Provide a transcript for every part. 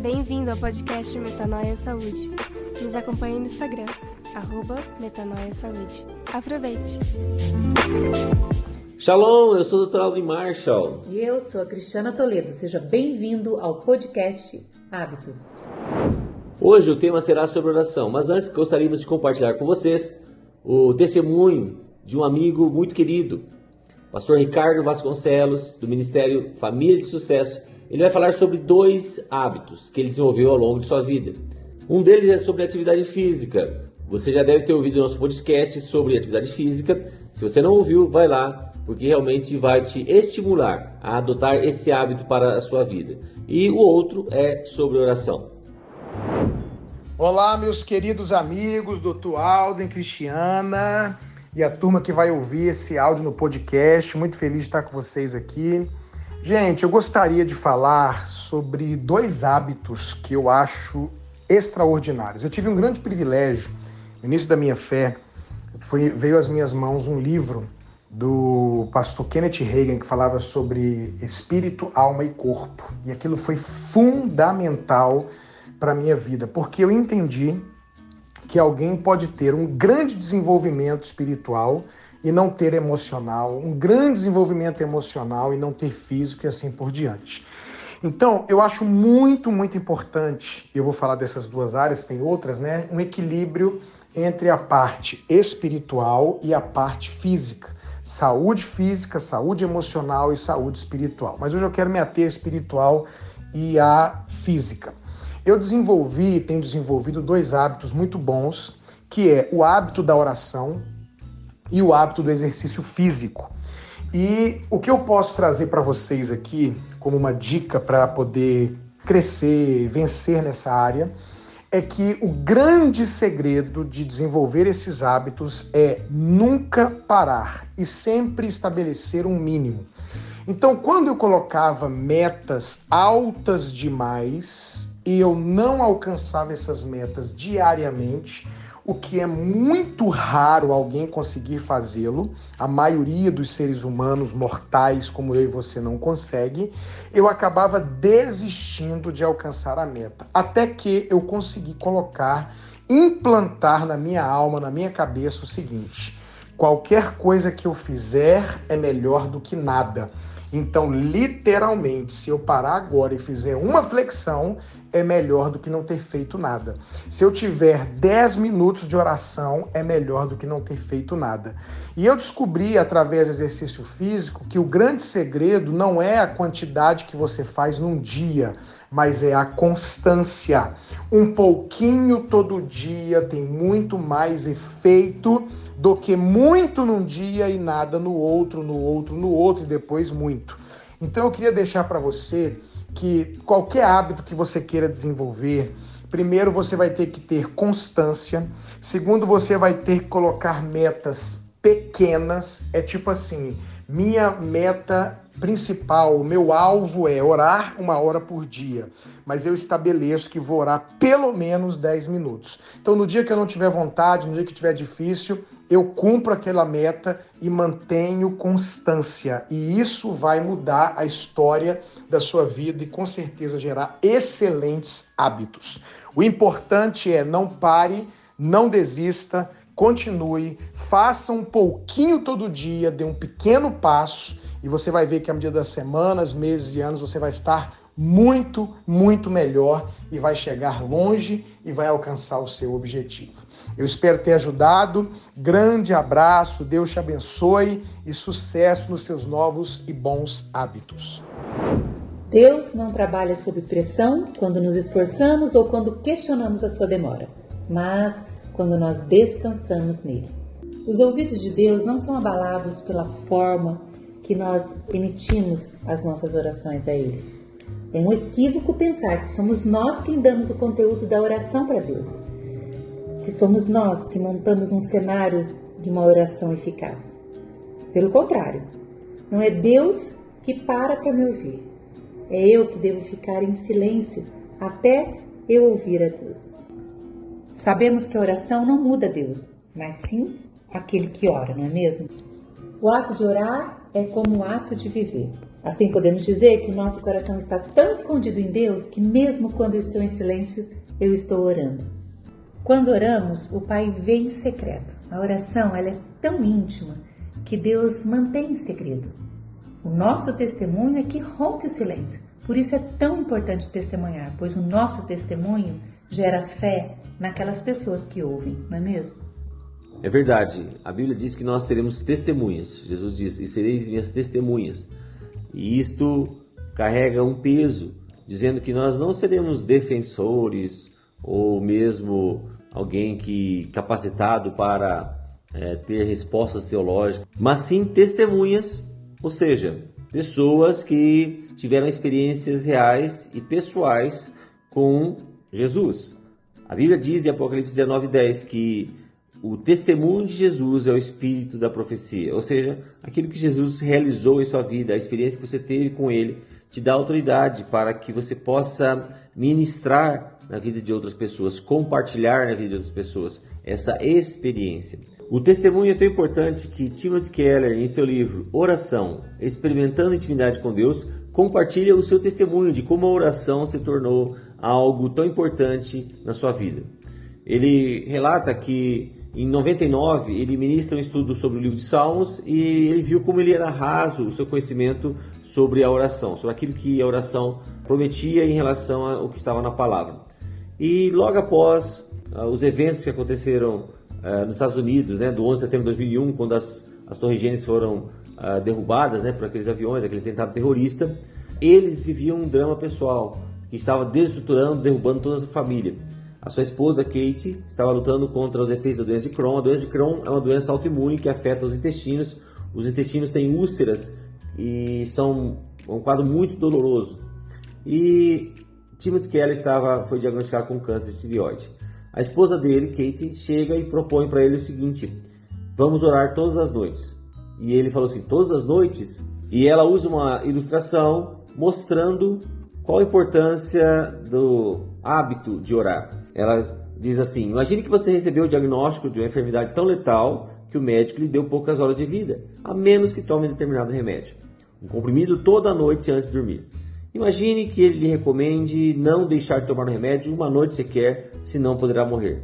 Bem-vindo ao podcast Metanoia Saúde. Nos acompanhe no Instagram, arroba Metanoia Saúde. Aproveite! Shalom, eu sou o Dr. Alvin Marshall. E eu sou a Cristiana Toledo. Seja bem-vindo ao podcast Hábitos. Hoje o tema será sobre oração, mas antes gostaríamos de compartilhar com vocês o testemunho de um amigo muito querido, pastor Ricardo Vasconcelos, do Ministério Família de Sucesso. Ele vai falar sobre dois hábitos que ele desenvolveu ao longo de sua vida. Um deles é sobre atividade física. Você já deve ter ouvido nosso podcast sobre atividade física. Se você não ouviu, vai lá, porque realmente vai te estimular a adotar esse hábito para a sua vida. E o outro é sobre oração. Olá, meus queridos amigos, doutor Alden, Cristiana e a turma que vai ouvir esse áudio no podcast. Muito feliz de estar com vocês aqui. Gente, eu gostaria de falar sobre dois hábitos que eu acho extraordinários. Eu tive um grande privilégio, no início da minha fé, foi, veio às minhas mãos um livro do pastor Kenneth Reagan que falava sobre espírito, alma e corpo. E aquilo foi fundamental para a minha vida, porque eu entendi que alguém pode ter um grande desenvolvimento espiritual e não ter emocional, um grande desenvolvimento emocional e não ter físico e assim por diante. Então, eu acho muito, muito importante, eu vou falar dessas duas áreas, tem outras, né? Um equilíbrio entre a parte espiritual e a parte física. Saúde física, saúde emocional e saúde espiritual. Mas hoje eu quero me ater à espiritual e à física. Eu desenvolvi, tenho desenvolvido dois hábitos muito bons, que é o hábito da oração e o hábito do exercício físico. E o que eu posso trazer para vocês aqui, como uma dica para poder crescer, vencer nessa área, é que o grande segredo de desenvolver esses hábitos é nunca parar e sempre estabelecer um mínimo. Então, quando eu colocava metas altas demais e eu não alcançava essas metas diariamente, o que é muito raro alguém conseguir fazê-lo, a maioria dos seres humanos mortais como eu e você não consegue, eu acabava desistindo de alcançar a meta. Até que eu consegui colocar, implantar na minha alma, na minha cabeça o seguinte: qualquer coisa que eu fizer é melhor do que nada. Então, literalmente, se eu parar agora e fizer uma flexão, é melhor do que não ter feito nada. Se eu tiver 10 minutos de oração, é melhor do que não ter feito nada. E eu descobri através do exercício físico que o grande segredo não é a quantidade que você faz num dia, mas é a constância. Um pouquinho todo dia tem muito mais efeito do que muito num dia e nada no outro, no outro, no outro e depois muito. Então eu queria deixar para você que qualquer hábito que você queira desenvolver, primeiro você vai ter que ter constância, segundo você vai ter que colocar metas pequenas, é tipo assim, minha meta principal, o meu alvo é orar uma hora por dia, mas eu estabeleço que vou orar pelo menos 10 minutos. Então, no dia que eu não tiver vontade, no dia que tiver difícil, eu cumpro aquela meta e mantenho constância. E isso vai mudar a história da sua vida e com certeza gerar excelentes hábitos. O importante é não pare, não desista, continue, faça um pouquinho todo dia, dê um pequeno passo e você vai ver que à medida das semanas, meses e anos você vai estar muito, muito melhor e vai chegar longe e vai alcançar o seu objetivo. Eu espero ter ajudado. Grande abraço, Deus te abençoe e sucesso nos seus novos e bons hábitos. Deus não trabalha sob pressão quando nos esforçamos ou quando questionamos a sua demora, mas quando nós descansamos nele. Os ouvidos de Deus não são abalados pela forma que nós emitimos as nossas orações a Ele. É um equívoco pensar que somos nós quem damos o conteúdo da oração para Deus, que somos nós que montamos um cenário de uma oração eficaz. Pelo contrário, não é Deus que para para me ouvir, é eu que devo ficar em silêncio até eu ouvir a Deus. Sabemos que a oração não muda Deus, mas sim aquele que ora, não é mesmo? O ato de orar é como o ato de viver. Assim podemos dizer que o nosso coração está tão escondido em Deus que mesmo quando eu estou em silêncio, eu estou orando. Quando oramos, o Pai vê em secreto. A oração ela é tão íntima que Deus mantém em segredo. O nosso testemunho é que rompe o silêncio. Por isso é tão importante testemunhar, pois o nosso testemunho gera fé naquelas pessoas que ouvem, não é mesmo? É verdade. A Bíblia diz que nós seremos testemunhas. Jesus diz: "E sereis minhas testemunhas". E isto carrega um peso, dizendo que nós não seremos defensores ou mesmo alguém que capacitado para é, ter respostas teológicas, mas sim testemunhas, ou seja, pessoas que tiveram experiências reais e pessoais com Jesus. A Bíblia diz em Apocalipse 19:10 que o testemunho de Jesus é o espírito da profecia, ou seja, aquilo que Jesus realizou em sua vida, a experiência que você teve com ele, te dá autoridade para que você possa ministrar na vida de outras pessoas, compartilhar na vida de outras pessoas essa experiência. O testemunho é tão importante que Timothy Keller, em seu livro Oração, Experimentando Intimidade com Deus, compartilha o seu testemunho de como a oração se tornou algo tão importante na sua vida. Ele relata que em 99, ele ministra um estudo sobre o livro de Salmos e ele viu como ele era raso o seu conhecimento sobre a oração, sobre aquilo que a oração prometia em relação ao que estava na palavra. E logo após uh, os eventos que aconteceram uh, nos Estados Unidos, né, do 11 de setembro de 2001, quando as, as torres gêmeas foram uh, derrubadas né, por aqueles aviões, aquele tentado terrorista, eles viviam um drama pessoal que estava desestruturando, derrubando toda a família. A sua esposa, Kate, estava lutando contra os efeitos da doença de Crohn. A doença de Crohn é uma doença autoimune que afeta os intestinos. Os intestinos têm úlceras e são um quadro muito doloroso. E Timothy Kelly estava, foi diagnosticado com câncer de tireoide. A esposa dele, Kate, chega e propõe para ele o seguinte: vamos orar todas as noites. E ele falou assim: todas as noites? E ela usa uma ilustração mostrando qual a importância do hábito de orar. Ela diz assim: Imagine que você recebeu o diagnóstico de uma enfermidade tão letal que o médico lhe deu poucas horas de vida, a menos que tome determinado remédio. Um comprimido toda noite antes de dormir. Imagine que ele lhe recomende não deixar de tomar o remédio uma noite sequer, senão poderá morrer.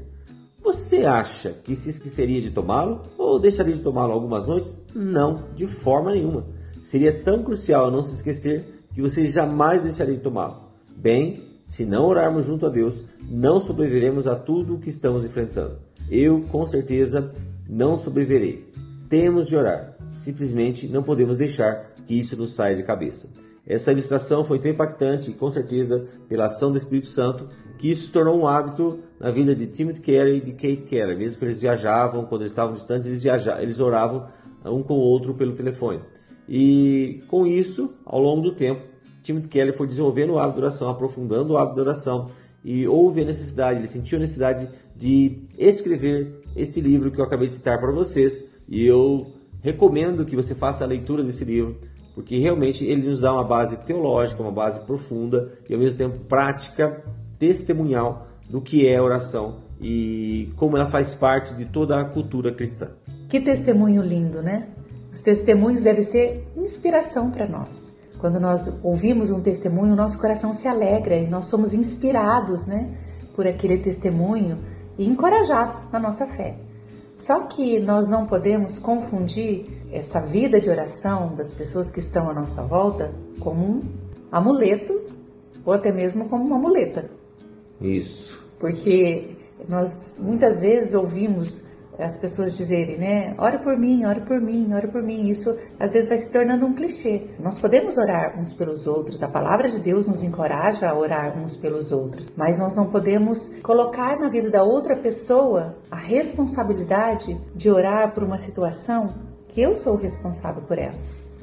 Você acha que se esqueceria de tomá-lo ou deixaria de tomá-lo algumas noites? Não, de forma nenhuma. Seria tão crucial não se esquecer que você jamais deixaria de tomá-lo. Bem, se não orarmos junto a Deus, não sobreviveremos a tudo o que estamos enfrentando. Eu, com certeza, não sobreviverei. Temos de orar. Simplesmente não podemos deixar que isso nos saia de cabeça. Essa ilustração foi tão impactante, com certeza, pela ação do Espírito Santo, que isso se tornou um hábito na vida de Timothy Keller e de Kate Keller. Mesmo que eles viajavam, quando eles estavam distantes, eles, viajavam, eles oravam um com o outro pelo telefone. E com isso, ao longo do tempo, Timothy Keller foi desenvolvendo o hábito de oração, aprofundando o hábito de oração e houve a necessidade, ele sentiu a necessidade de escrever esse livro que eu acabei de citar para vocês e eu recomendo que você faça a leitura desse livro porque realmente ele nos dá uma base teológica, uma base profunda e ao mesmo tempo prática, testemunhal do que é oração e como ela faz parte de toda a cultura cristã. Que testemunho lindo, né? Os testemunhos devem ser inspiração para nós. Quando nós ouvimos um testemunho, o nosso coração se alegra e nós somos inspirados, né, por aquele testemunho e encorajados na nossa fé. Só que nós não podemos confundir essa vida de oração das pessoas que estão à nossa volta como um amuleto ou até mesmo como uma muleta. Isso. Porque nós muitas vezes ouvimos as pessoas dizerem, né? Ore por mim, ore por mim, ore por mim. Isso às vezes vai se tornando um clichê. Nós podemos orar uns pelos outros. A palavra de Deus nos encoraja a orar uns pelos outros, mas nós não podemos colocar na vida da outra pessoa a responsabilidade de orar por uma situação que eu sou responsável por ela.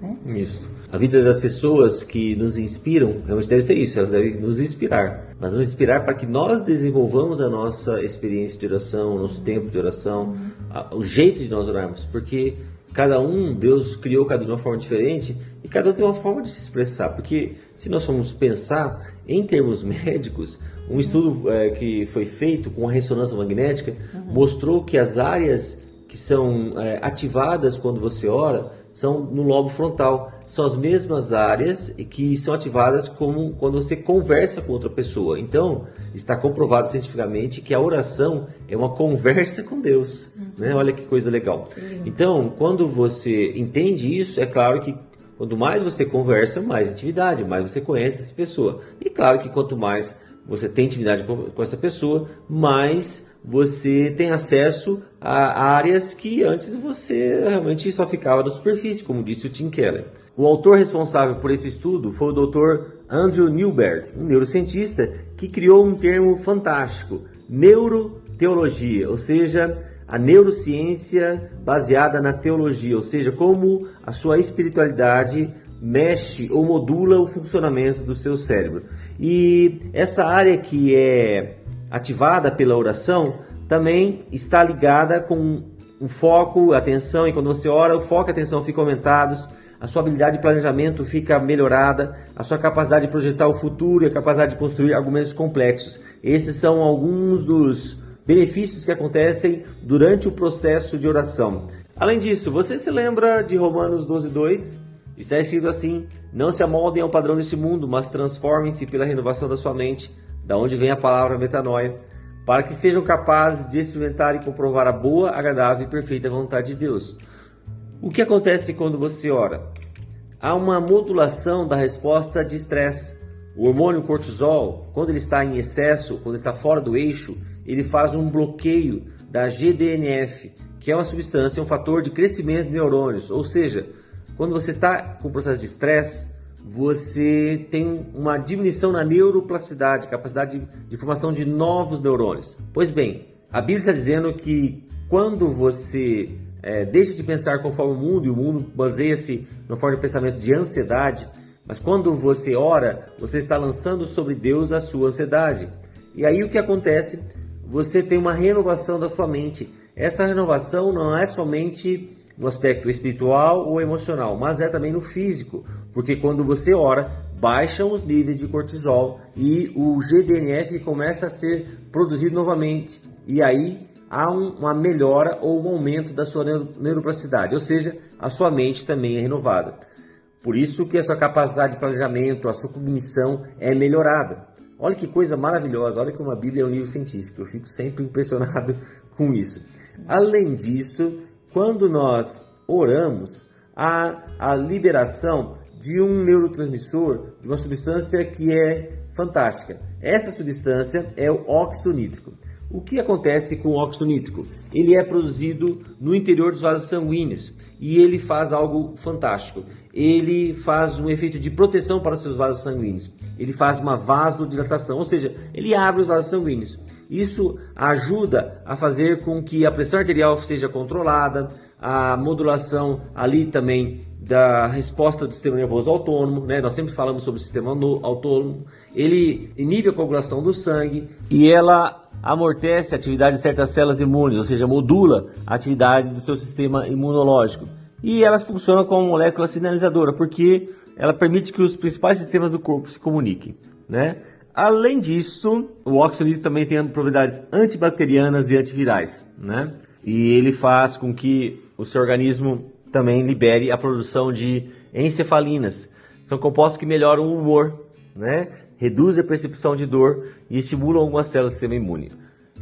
Né? Isso. A vida das pessoas que nos inspiram realmente deve ser isso, elas devem nos inspirar. Mas nos inspirar para que nós desenvolvamos a nossa experiência de oração, o nosso tempo de oração, a, o jeito de nós orarmos. Porque cada um, Deus criou cada um de uma forma diferente e cada um tem uma forma de se expressar. Porque se nós formos pensar em termos médicos, um estudo é, que foi feito com a ressonância magnética uhum. mostrou que as áreas que são é, ativadas quando você ora são no lobo frontal. são as mesmas áreas que são ativadas como quando você conversa com outra pessoa. Então, está comprovado cientificamente que a oração é uma conversa com Deus. Né? Olha que coisa legal. Então, quando você entende isso, é claro que quanto mais você conversa, mais intimidade, mais você conhece essa pessoa. E claro que quanto mais você tem intimidade com essa pessoa, mais você tem acesso a áreas que antes você realmente só ficava na superfície, como disse o Tim Keller. O autor responsável por esse estudo foi o Dr. Andrew Newberg, um neurocientista que criou um termo fantástico, neuroteologia, ou seja, a neurociência baseada na teologia, ou seja, como a sua espiritualidade mexe ou modula o funcionamento do seu cérebro. E essa área que é ativada pela oração também está ligada com um foco, atenção, e quando você ora, o foco e a atenção ficam aumentados, a sua habilidade de planejamento fica melhorada, a sua capacidade de projetar o futuro e a capacidade de construir argumentos complexos. Esses são alguns dos benefícios que acontecem durante o processo de oração. Além disso, você se lembra de Romanos 12:2? Está escrito assim: Não se amoldem ao padrão deste mundo, mas transformem-se pela renovação da sua mente, da onde vem a palavra metanoia, para que sejam capazes de experimentar e comprovar a boa, agradável e perfeita vontade de Deus. O que acontece quando você ora? Há uma modulação da resposta de estresse. O hormônio cortisol, quando ele está em excesso, quando está fora do eixo, ele faz um bloqueio da GDNF, que é uma substância, um fator de crescimento de neurônios, ou seja, quando você está com o processo de estresse, você tem uma diminuição na neuroplasticidade, capacidade de, de formação de novos neurônios. Pois bem, a Bíblia está dizendo que quando você é, deixa de pensar conforme o mundo, e o mundo baseia-se na forma de pensamento de ansiedade, mas quando você ora, você está lançando sobre Deus a sua ansiedade. E aí o que acontece? Você tem uma renovação da sua mente. Essa renovação não é somente no aspecto espiritual ou emocional, mas é também no físico, porque quando você ora, baixam os níveis de cortisol e o GDNF começa a ser produzido novamente. E aí há um, uma melhora ou um aumento da sua neuroplasticidade, ou seja, a sua mente também é renovada. Por isso que a sua capacidade de planejamento, a sua cognição é melhorada. Olha que coisa maravilhosa, olha como a Bíblia é um livro científico, eu fico sempre impressionado com isso. Além disso, quando nós oramos, há a liberação de um neurotransmissor, de uma substância que é fantástica. Essa substância é o óxido nítrico. O que acontece com o óxido nítrico? Ele é produzido no interior dos vasos sanguíneos e ele faz algo fantástico. Ele faz um efeito de proteção para os seus vasos sanguíneos. Ele faz uma vasodilatação, ou seja, ele abre os vasos sanguíneos. Isso ajuda a fazer com que a pressão arterial seja controlada, a modulação ali também da resposta do sistema nervoso autônomo, né? Nós sempre falamos sobre o sistema autônomo. Ele inibe a coagulação do sangue e ela amortece a atividade de certas células imunes, ou seja, modula a atividade do seu sistema imunológico. E ela funciona como molécula sinalizadora, porque ela permite que os principais sistemas do corpo se comuniquem, né? Além disso, o óxido também tem propriedades antibacterianas e antivirais, né? E ele faz com que o seu organismo também libere a produção de encefalinas. São compostos que melhoram o humor, né? Reduzem a percepção de dor e estimulam algumas células do sistema imune.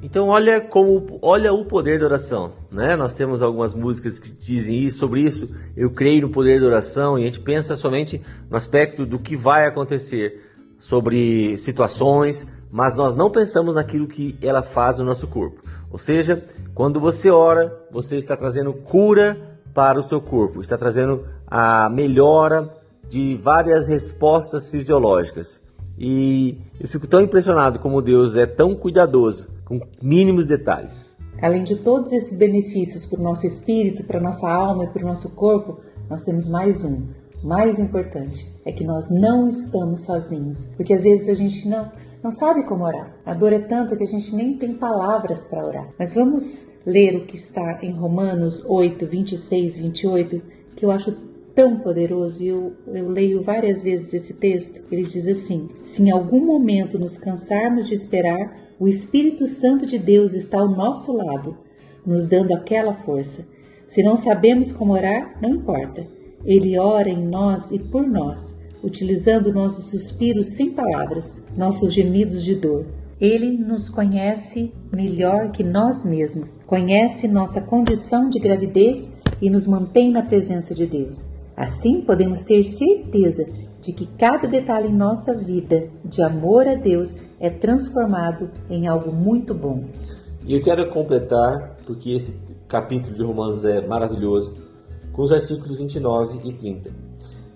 Então olha como olha o poder da oração, né? Nós temos algumas músicas que dizem isso, sobre isso. Eu creio no poder da oração e a gente pensa somente no aspecto do que vai acontecer sobre situações, mas nós não pensamos naquilo que ela faz no nosso corpo. Ou seja, quando você ora, você está trazendo cura para o seu corpo, está trazendo a melhora de várias respostas fisiológicas. E eu fico tão impressionado como Deus é tão cuidadoso com mínimos detalhes. Além de todos esses benefícios para o nosso espírito, para a nossa alma e para o nosso corpo, nós temos mais um, mais importante é que nós não estamos sozinhos, porque às vezes a gente não não sabe como orar. A dor é tanta que a gente nem tem palavras para orar. Mas vamos ler o que está em Romanos 8, 26, 28, que eu acho tão poderoso e eu, eu leio várias vezes esse texto. Ele diz assim: Se em algum momento nos cansarmos de esperar, o Espírito Santo de Deus está ao nosso lado, nos dando aquela força. Se não sabemos como orar, não importa Ele ora em nós e por nós, utilizando nossos suspiros sem palavras, nossos gemidos de dor. Ele nos conhece melhor que nós mesmos, conhece nossa condição de gravidez e nos mantém na presença de Deus. Assim, podemos ter certeza de que cada detalhe em nossa vida de amor a Deus é transformado em algo muito bom. E eu quero completar, porque esse capítulo de Romanos é maravilhoso, com os versículos 29 e 30.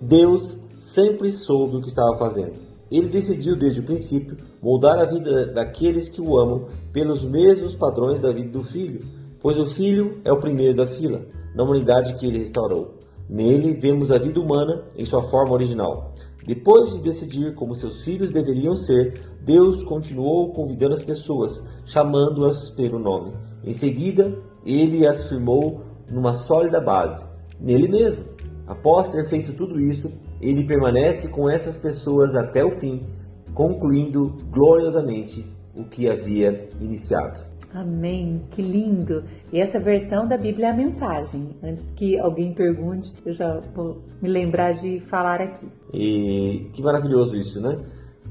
Deus sempre soube o que estava fazendo. Ele decidiu desde o princípio moldar a vida daqueles que o amam pelos mesmos padrões da vida do filho, pois o filho é o primeiro da fila, na humanidade que ele restaurou. Nele vemos a vida humana em sua forma original. Depois de decidir como seus filhos deveriam ser, Deus continuou convidando as pessoas, chamando-as pelo nome. Em seguida, ele as firmou numa sólida base, nele mesmo. Após ter feito tudo isso, ele permanece com essas pessoas até o fim, concluindo gloriosamente o que havia iniciado. Amém, que lindo! E essa versão da Bíblia é a mensagem. Antes que alguém pergunte, eu já vou me lembrar de falar aqui. E que maravilhoso isso, né?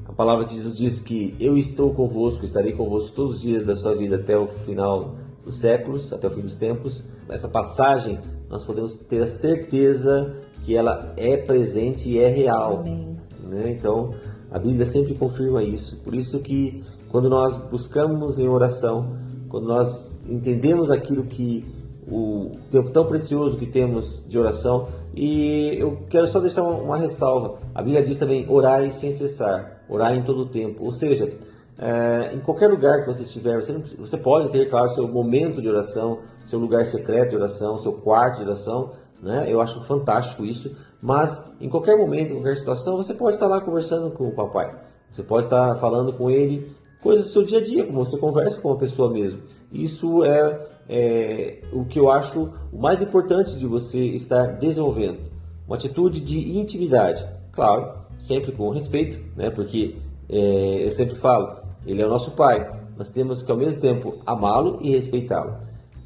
A palavra de Jesus diz que eu estou convosco, estarei convosco todos os dias da sua vida até o final dos séculos, até o fim dos tempos. Essa passagem nós podemos ter a certeza que ela é presente e é real. Né? Então a Bíblia sempre confirma isso. Por isso que quando nós buscamos em oração quando nós entendemos aquilo que o tempo tão precioso que temos de oração. E eu quero só deixar uma, uma ressalva. A Bíblia diz também orai sem cessar, orai em todo o tempo. Ou seja, é, em qualquer lugar que você estiver, você, não, você pode ter, claro, seu momento de oração, seu lugar secreto de oração, seu quarto de oração. Né? Eu acho fantástico isso. Mas em qualquer momento, em qualquer situação, você pode estar lá conversando com o papai. Você pode estar falando com ele coisas do seu dia a dia, como você conversa com uma pessoa mesmo. Isso é, é o que eu acho o mais importante de você estar desenvolvendo. Uma atitude de intimidade. Claro, sempre com respeito, né? porque é, eu sempre falo, ele é o nosso pai. Nós temos que ao mesmo tempo amá-lo e respeitá-lo.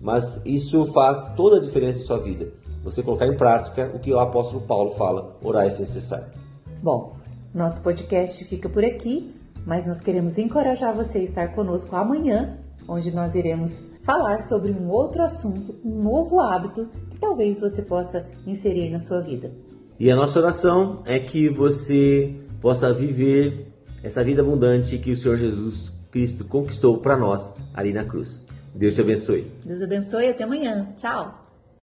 Mas isso faz toda a diferença em sua vida. Você colocar em prática o que o apóstolo Paulo fala, orar é sem cessar. Bom, nosso podcast fica por aqui mas nós queremos encorajar você a estar conosco amanhã, onde nós iremos falar sobre um outro assunto, um novo hábito que talvez você possa inserir na sua vida. E a nossa oração é que você possa viver essa vida abundante que o Senhor Jesus Cristo conquistou para nós ali na cruz. Deus te abençoe. Deus abençoe, até amanhã. Tchau.